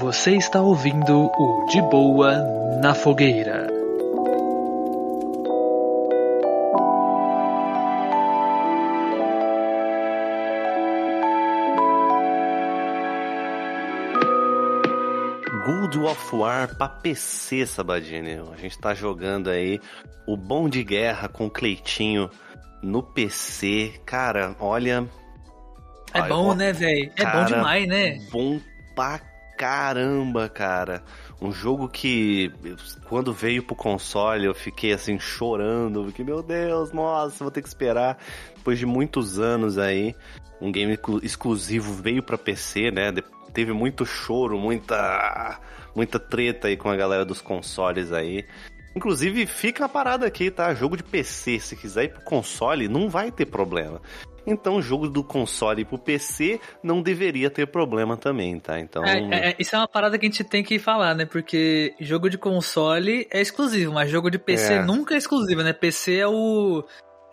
Você está ouvindo o De Boa na Fogueira. God of War pra PC, Sabadini. A gente tá jogando aí o Bom de Guerra com o Cleitinho no PC. Cara, olha. É Ai, bom, ó, né, velho? É bom demais, né? Bom pra caramba, cara. Um jogo que quando veio pro console eu fiquei assim chorando, porque meu Deus, nossa, vou ter que esperar depois de muitos anos aí. Um game exclu- exclusivo veio pra PC, né? Teve muito choro, muita muita treta aí com a galera dos consoles aí. Inclusive, fica a parada aqui, tá? Jogo de PC, se quiser ir pro console, não vai ter problema. Então, jogo do console pro PC não deveria ter problema também, tá? Então, É, é, é, isso é uma parada que a gente tem que falar, né? Porque jogo de console é exclusivo, mas jogo de PC É. nunca é exclusivo, né? PC é o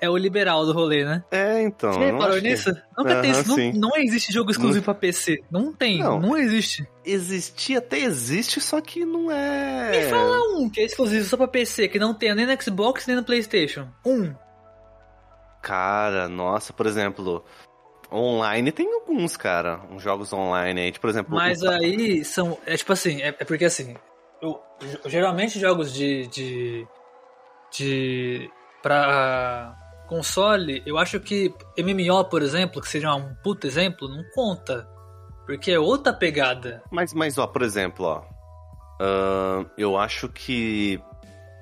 é o liberal do rolê, né? é, então. Você não reparou acho que- nisso? Nunca tem Aham, isso. sim. Não, não existe jogo exclusivo pra PC. Não tem, Não. não, existe. Existir até existe, só que não é. Me fala um que é exclusivo só pra PC, que não tem nem no Xbox nem no Playstation. Um. Cara, nossa, por exemplo, online tem alguns, cara. Uns jogos online aí, por exemplo. Mas o- aí são. É tipo assim, é, é porque assim. Eu- geralmente jogos de. de. de. pra console, eu acho que MMO, por exemplo, que seja um puto exemplo, não conta. Porque é outra pegada. Mas, mas, ó, por exemplo, ó. ahn, eu acho que.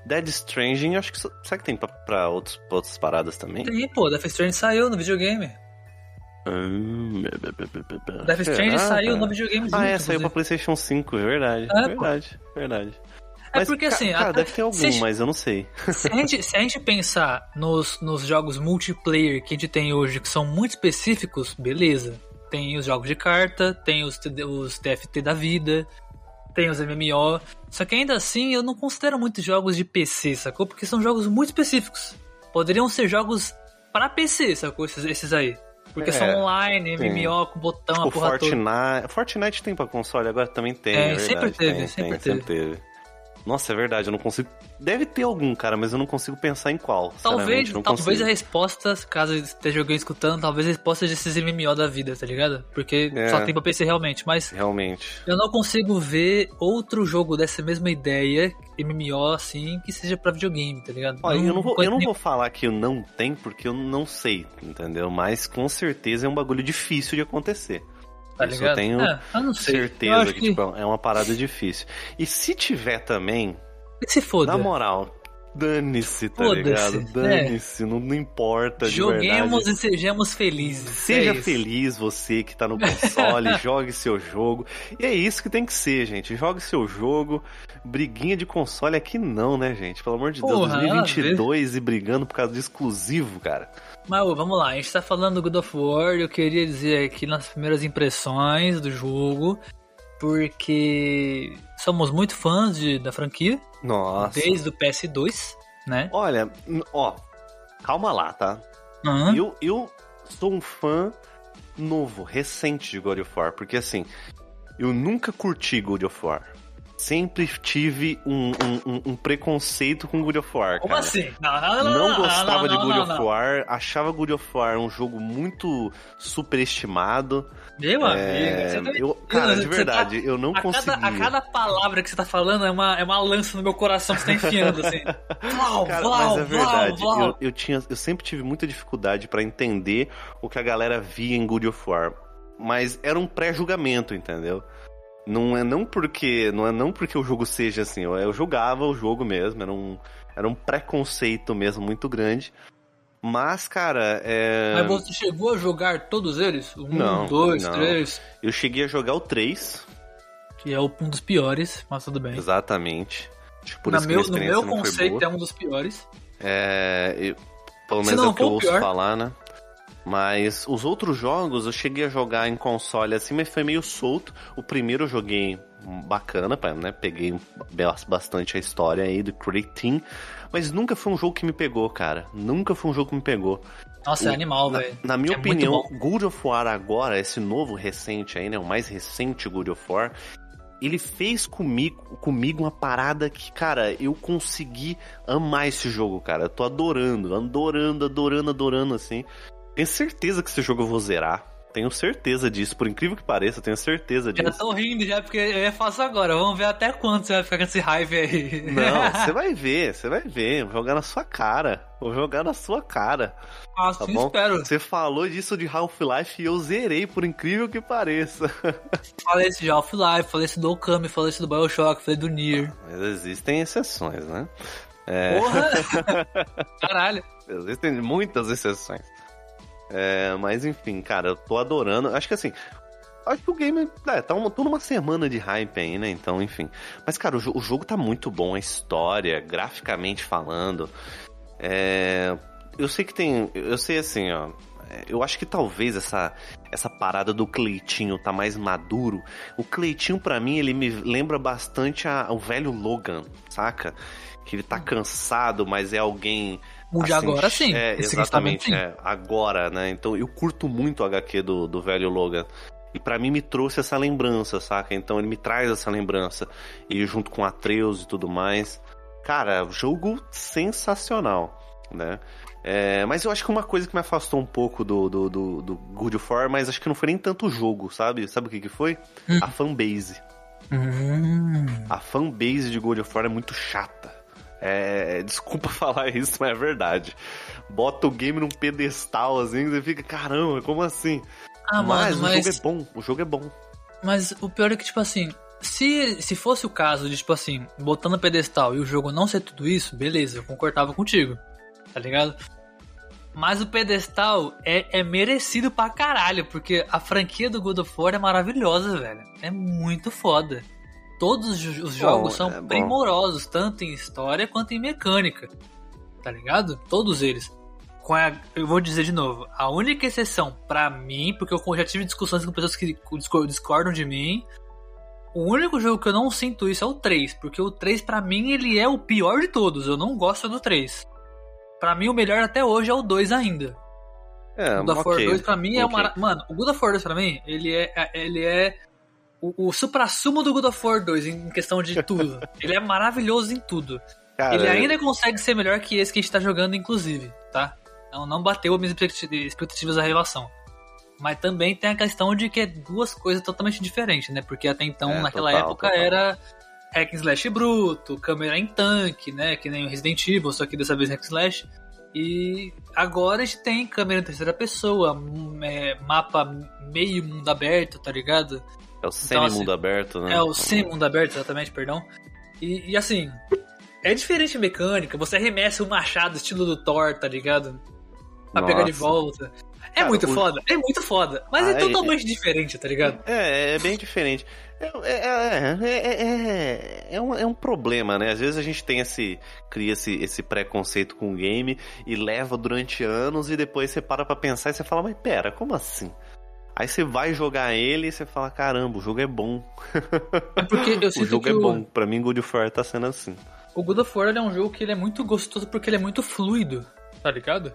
Dead Stranding, acho que. Será que tem pra, pra, outros, pra outras paradas também? Tem, pô, Death Stranding saiu no videogame. Hum, Death Stranding saiu no videogame Ah, junto, é, saiu pra inclusive. PlayStation 5, é verdade. É, pô. verdade, verdade. É Mas, porque assim, Cara, até- deve ter algum, a gente- mas eu não sei. Se a gente, se a gente pensar nos, nos jogos multiplayer que a gente tem hoje, que são muito específicos, beleza. Tem os jogos de carta, tem os, os TFT da vida, tem os MMO. Só que ainda assim eu não considero muitos jogos de PC, sacou? Porque são jogos muito específicos. Poderiam ser jogos pra PC, sacou? Esses, esses aí. Porque É, são online. MMO, com botão, Tipo, a porra toda. Fortnite. Fortnite tem pra console, agora também tem. É, É, sempre verdade, teve, tem, sempre tem, sempre teve. Nossa, é verdade, eu não consigo. Deve ter algum, cara, mas eu não consigo pensar em qual. Talvez, não talvez consigo. a resposta, caso esteja alguém escutando, talvez a resposta seja esses MMO da vida, tá ligado? Porque É. só tem pra PC realmente, mas Realmente. eu não consigo ver outro jogo dessa mesma ideia, MMO assim, que seja pra videogame, tá ligado? Olha, eu não, vou, eu não nem- vou falar que eu não tenho, porque eu não sei, entendeu? Mas com certeza é um bagulho difícil de acontecer. Tá Isso ligado? eu tenho É, eu. Eu certeza acho que, que, tipo, é uma parada difícil. E se tiver também, se foda. na moral, dane-se, tá ligado? é. Dane-se, não, não importa Joguemos e sejamos felizes. Seja é feliz você que tá no console, jogue seu jogo. E é isso que tem que ser, gente. Jogue seu jogo. Briguinha de console aqui não, né, gente? Pelo amor de Deus, Porra, a 2022 e brigando por causa de exclusivo, cara. Mas vamos lá, a gente tá falando do God of War, eu queria dizer aqui nas primeiras impressões do jogo, porque somos muito fãs de, da franquia, Nossa. desde o PS2, né? Olha, ó, calma lá, tá? Aham. Eu, eu sou um fã novo, recente de God of War, porque assim, eu nunca curti God of War. Sempre tive um, um- um- um preconceito com God of War, Como cara. assim? Não, não, não, Não gostava de God of. War, achava God of War um jogo muito superestimado. Meu É, amigo, você tá- eu, cara, de tá- verdade, eu não a conseguia. cada, a cada palavra que você tá falando é uma, é uma lança no meu coração que você tá enfiando, assim. Vlau, Cara, vlau, mas é verdade. vlau. Eu, eu, tinha, eu sempre tive muita dificuldade pra entender o que a galera via em God of War. Mas era um pré-julgamento, entendeu? Não é não porque não é não porque o jogo seja assim. Eu, eu jogava o jogo mesmo. Era um, era um preconceito mesmo muito grande. Mas, cara, é... Mas você chegou a jogar todos eles? Um, Não, dois, não. três. eu cheguei a jogar o 3, Que é um dos piores, mas tudo bem. exatamente. Na meu, minha no meu conceito é um dos piores. É, eu- pelo menos é o que eu ouço pior. falar, né? Mas os outros jogos eu cheguei a jogar em console assim, mas foi meio solto. O primeiro eu joguei bacana, né? Peguei bastante a história aí do Team, mas nunca foi um jogo que me pegou, cara. Nunca foi um jogo que me pegou. Nossa, é animal, velho. Na, na minha é opinião, God of War agora, esse novo recente aí, né? O mais recente God of War, ele fez comigo, comigo uma parada que, cara, eu consegui amar esse jogo, cara. Eu tô adorando, adorando, adorando, adorando, assim. Tenho certeza que esse jogo eu vou zerar. Tenho certeza disso, por incrível que pareça, tenho certeza disso. Já tô rindo já, porque eu faço agora. Vamos ver até quando você vai ficar com esse raiva aí. Não, você vai ver, você vai ver. Vou jogar na sua cara. Vou jogar na sua cara. Ah, tá bom? espero. Você falou disso de Half-Life e eu zerei, por incrível que pareça. Falei esse de Half-Life, falei esse do Okami, falei esse do Bioshock, falei do Nier. Mas existem exceções, né? É... Porra! Caralho! Existem muitas exceções. É, mas enfim, cara, eu tô adorando. Acho que assim, acho que o game. É, tá uma, tô numa semana de hype aí, né? Então, enfim. Mas, cara, o, o jogo tá muito bom, a história, graficamente falando. É, eu sei que tem. Eu sei assim, ó. É, eu acho que talvez essa, essa parada do Cleitinho tá mais maduro. O Cleitinho, para mim, ele me lembra bastante a, o velho Logan, saca? Que ele tá cansado, mas é alguém assim, agora sim. É, exatamente, sim. é, agora, né? Então eu curto muito o HQ do, do velho Logan. E para mim me trouxe essa lembrança, saca? Então ele me traz essa lembrança. E junto com Atreus e tudo mais. Cara, jogo sensacional, né? É, mas eu acho que uma coisa que me afastou um pouco do, do, do, do Good of War, mas acho que não foi nem tanto o jogo, sabe? Sabe o que, que foi? Hum. A fanbase. Hum. A fanbase de God of War é muito chata. É, desculpa falar isso, mas é verdade. Bota o game num pedestal assim, você fica, caramba, como assim? Ah, mas, mano, mas o jogo é bom, o jogo é bom. Mas o pior é que, tipo assim, se, se fosse o caso de, tipo assim, botando no pedestal e o jogo não ser tudo isso, beleza, eu concordava contigo, tá ligado? Mas o pedestal é, é merecido pra caralho, porque a franquia do God of War é maravilhosa, velho. É muito foda todos os jogos bom, são é primorosos, tanto em história quanto em mecânica. Tá ligado? Todos eles. A, eu vou dizer de novo, a única exceção para mim, porque eu já tive discussões com pessoas que discordam de mim, o único jogo que eu não sinto isso é o 3, porque o 3 para mim ele é o pior de todos, eu não gosto do 3. Para mim o melhor até hoje é o 2 ainda. É, o God of War 2 pra mim okay. é uma. Mano, o God of War 2 pra mim, ele é, ele é o, o supra-sumo do God of War 2 em questão de tudo. ele é maravilhoso em tudo. Cara, ele ainda consegue ser melhor que esse que a gente tá jogando, inclusive, tá? Não, não bateu as minhas expectativas da relação. Mas também tem a questão de que é duas coisas totalmente diferentes, né? Porque até então, é, naquela total, época, total. era hack and slash bruto, câmera em tanque, né? Que nem o Resident Evil, só que dessa vez hack and slash. E agora a gente tem câmera em terceira pessoa, é, mapa meio mundo aberto, tá ligado? É o semi-mundo então, assim, aberto, né? É o semi-mundo aberto, exatamente, perdão. E, e, assim, é diferente a mecânica, você arremessa o machado estilo do Thor, tá ligado? Pra Nossa. pegar de volta. É Cara, muito o... foda, é muito foda, mas ah, é totalmente é, diferente, tá ligado? É, é bem diferente. É, é, é, é, um, é um problema, né? Às vezes a gente tem esse. cria esse, esse preconceito com o game e leva durante anos e depois você para pra pensar e você fala, mas pera, como assim? Aí você vai jogar ele e você fala, caramba, o jogo é bom. É porque eu sinto o jogo que é bom. Pra mim, God of War tá sendo assim. O God of War é um jogo que ele é muito gostoso porque ele é muito fluido, tá ligado?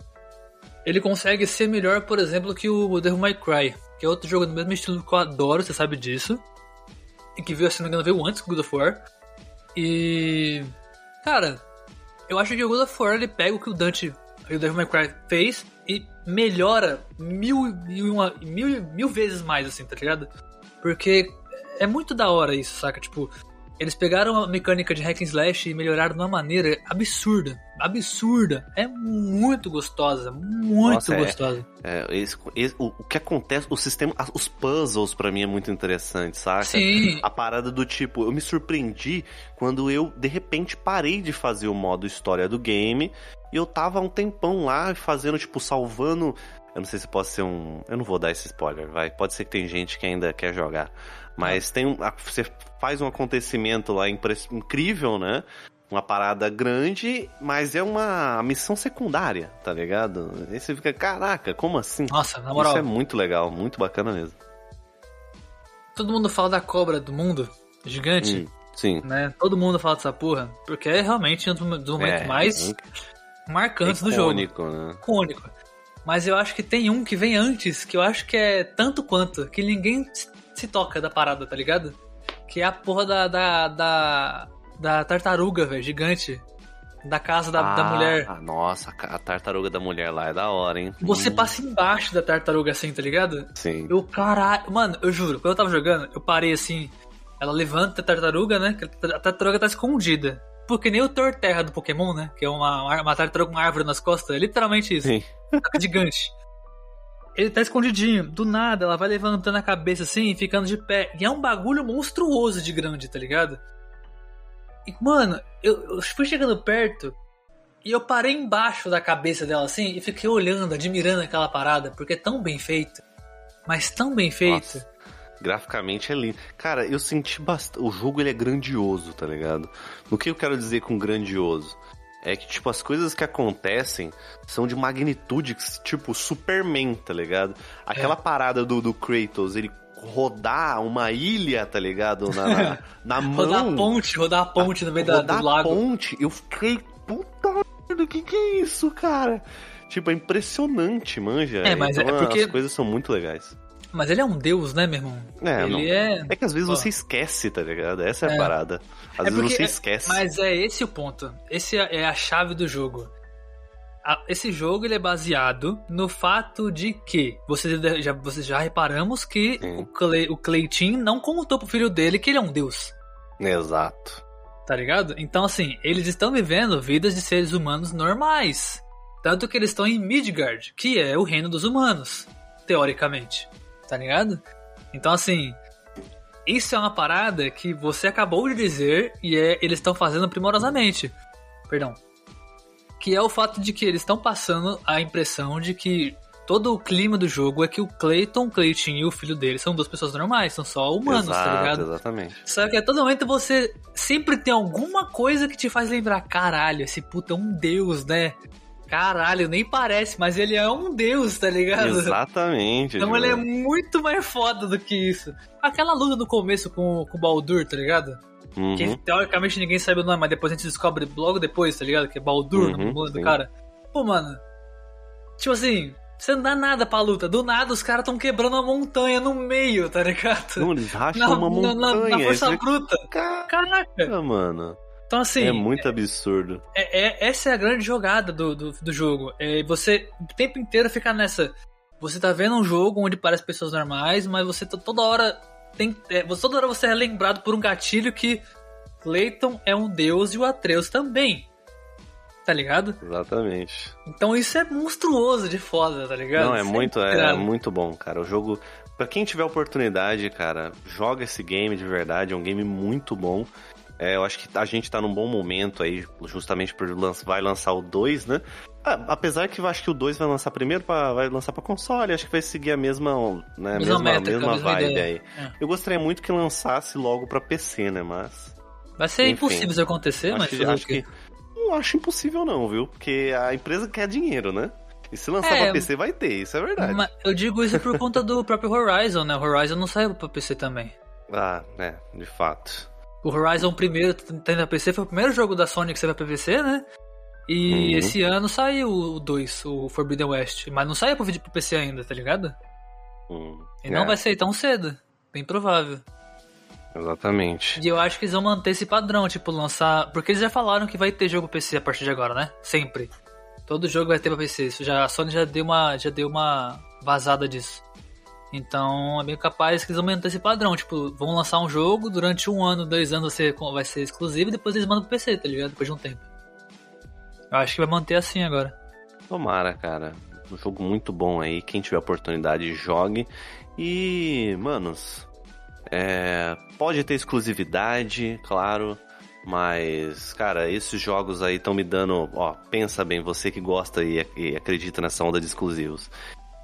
Ele consegue ser melhor, por exemplo, que o Devil May Cry, que é outro jogo do mesmo estilo que eu adoro, você sabe disso. E que veio, se não me engano, veio antes do God of War. E. Cara, eu acho que o God of War ele pega o que o Dante e o Devil May Cry fez e melhora mil, mil, mil, mil vezes mais, assim, tá ligado? Porque é muito da hora isso, saca? Tipo, eles pegaram a mecânica de hack and slash e melhoraram de uma maneira absurda. Absurda. É muito gostosa. Muito Nossa, é, gostosa. É, é esse, esse, o, o, que acontece, o sistema, os puzzles para mim é muito interessante, saca? Sim. A parada do tipo, eu me surpreendi quando eu de repente parei de fazer o modo história do game e eu tava um tempão lá fazendo, tipo, salvando. Eu não sei se pode ser um. Eu não vou dar esse spoiler, vai. Pode ser que tem gente que ainda quer jogar. Mas tem um. Você faz um acontecimento lá incrível, né? uma parada grande, mas é uma missão secundária, tá ligado? Aí você fica, caraca, como assim? Nossa, na moral, Isso é muito legal, muito bacana mesmo. todo mundo fala da cobra do mundo, gigante, Hum, sim. né? Todo mundo fala dessa porra, porque é realmente um dos momentos É, mais marcantes do jogo. icônico, né? icônico. Mas eu acho que tem um que vem antes, que eu acho que é tanto quanto, que ninguém se toca da parada, tá ligado? Que é a porra da. da. da, da tartaruga, velho, gigante. Da casa da, da Ah, mulher. Nossa, a tartaruga da mulher lá é da hora, hein? Você Hum, passa embaixo da tartaruga assim, tá ligado? Sim. Eu, caralho. Mano, eu juro, quando eu tava jogando, eu parei assim. Ela levanta a tartaruga, né? A tartaruga tá escondida. Porque nem o Torterra do Pokémon, né? Que é uma, uma tartaruga com uma árvore nas costas. É literalmente isso. Sim. Gigante. Ele tá escondidinho. Do nada, ela vai levantando a cabeça assim, ficando de pé. E é um bagulho monstruoso de grande, tá ligado? E, mano, eu, eu fui chegando perto e eu parei embaixo da cabeça dela assim e fiquei olhando, admirando aquela parada, porque é tão bem feito. Mas tão bem feito. Nossa, graficamente é lindo. Cara, eu senti bastante. O jogo ele é grandioso, tá ligado? O que eu quero dizer com grandioso? É que, tipo, as coisas que acontecem são de magnitude, tipo, Superman, tá ligado? Aquela parada do, do Kratos, ele rodar uma ilha, tá ligado? Na, na, na mão. Rodar a ponte, rodar a ponte no meio da, rodar do lago. ponte, eu fiquei, puta merda, o que que é isso, cara? Tipo, é impressionante, manja. É, mas é Então, porque- as coisas são muito legais. Mas ele é um deus, né, meu irmão? É, ele não. é. É que às vezes Ó. você esquece, tá ligado? Essa é, É. a parada. Às É vezes você esquece. Mas é esse o ponto. Esse é a chave do jogo. Esse jogo ele é baseado no fato de que vocês já, vocês já reparamos que Sim. o, Cle, o Cleitinho não contou pro filho dele que ele é um deus, Exato. tá ligado? Então assim, eles estão vivendo vidas de seres humanos normais. Tanto que eles estão em Midgard, que é o reino dos humanos, teoricamente. Tá ligado? Então assim, isso é uma parada que você acabou de dizer e é, eles estão fazendo primorosamente. Perdão. Que é o fato de que eles estão passando a impressão de que todo o clima do jogo é que o Clayton, o Clayton e o filho dele são duas pessoas normais, são só humanos, Exato, tá ligado? exatamente. Só que a todo momento você sempre tem alguma coisa que te faz lembrar, caralho, esse puta é um deus, né? Caralho, nem parece, mas ele é um deus, tá ligado? Exatamente. Então ele é muito mais foda do que isso. Aquela luta do começo com, com o Baldur, tá ligado? uhum. Que teoricamente ninguém sabe o nome, mas depois a gente descobre logo depois, tá ligado? Que é Baldur, Uhum, no nome do sim. cara. Pô, mano. Tipo assim, você não dá nada pra luta. Do nada os caras tão quebrando uma montanha no meio, tá ligado? Não, eles racham uma na, na- montanha. na força Você- bruta. Caraca. Caraca, mano. Então assim, é muito absurdo. é- é- essa é a grande jogada do, do, do jogo. É você o tempo inteiro ficar nessa. Você tá vendo um jogo onde parece pessoas normais, mas você tá toda hora. Tem, é, você- toda hora você é lembrado por um gatilho que Clayton é um deus e o Atreus também. Tá ligado? Exatamente. Então isso é monstruoso de foda, tá ligado? Não, é muito, é, irado. muito bom, cara. O jogo, Pra quem tiver oportunidade, cara, joga esse game de verdade. É um game muito bom. É, eu acho que a gente tá num bom momento aí, justamente por lançar, vai lançar o 2, né? Ah, apesar que eu acho que o 2 vai lançar primeiro, pra, vai lançar pra console, acho que vai seguir a mesma, né, Mesma mesma, métrica, mesma vibe ideia. aí. É. Eu gostaria muito que lançasse logo pra PC, né? Mas. Vai ser Enfim. impossível isso acontecer, acho mas que, acho que. Não acho impossível, não, viu? Porque a empresa quer dinheiro, né? E se lançar É, pra PC, vai ter, isso é verdade. Mas eu digo isso por conta do próprio Horizon, né? O Horizon não saiu pra PC também. Ah, é, de fato. O Horizon primeiro tendo a PC foi o primeiro jogo da Sony que saiu pra PC, né? E Uhum. esse ano saiu o 2, o Forbidden West. Mas não saiu pro vídeo pro PC ainda, tá ligado? Hum, E não é, vai sair tão cedo. Bem provável. Exatamente. E eu acho que eles vão manter esse padrão, tipo, lançar. Porque eles já falaram que vai ter jogo PC a partir de agora, né? Sempre. Todo jogo vai ter pra PC. Isso já, a Sony já deu uma, já deu uma vazada disso. Então é bem capaz que eles manter esse padrão. Tipo, vão lançar um jogo, durante um ano, dois anos vai ser, vai ser exclusivo e depois eles mandam pro PC, tá ligado? Depois de um tempo. Eu acho que vai manter assim agora. Tomara, cara. Um jogo muito bom aí. Quem tiver oportunidade, jogue. E, manos, é, pode ter exclusividade, claro. Mas, cara, esses jogos aí estão me dando. Ó, pensa bem, você que gosta e acredita nessa onda de exclusivos.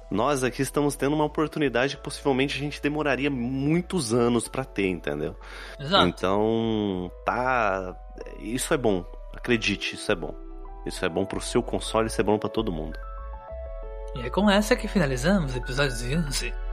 Nós aqui estamos tendo uma oportunidade que possivelmente a gente demoraria muitos anos pra ter, entendeu? Exato. Então, tá. Isso é bom. Acredite, isso é bom. Isso é bom pro seu console, isso é bom pra todo mundo. E é com essa que finalizamos o episódio 11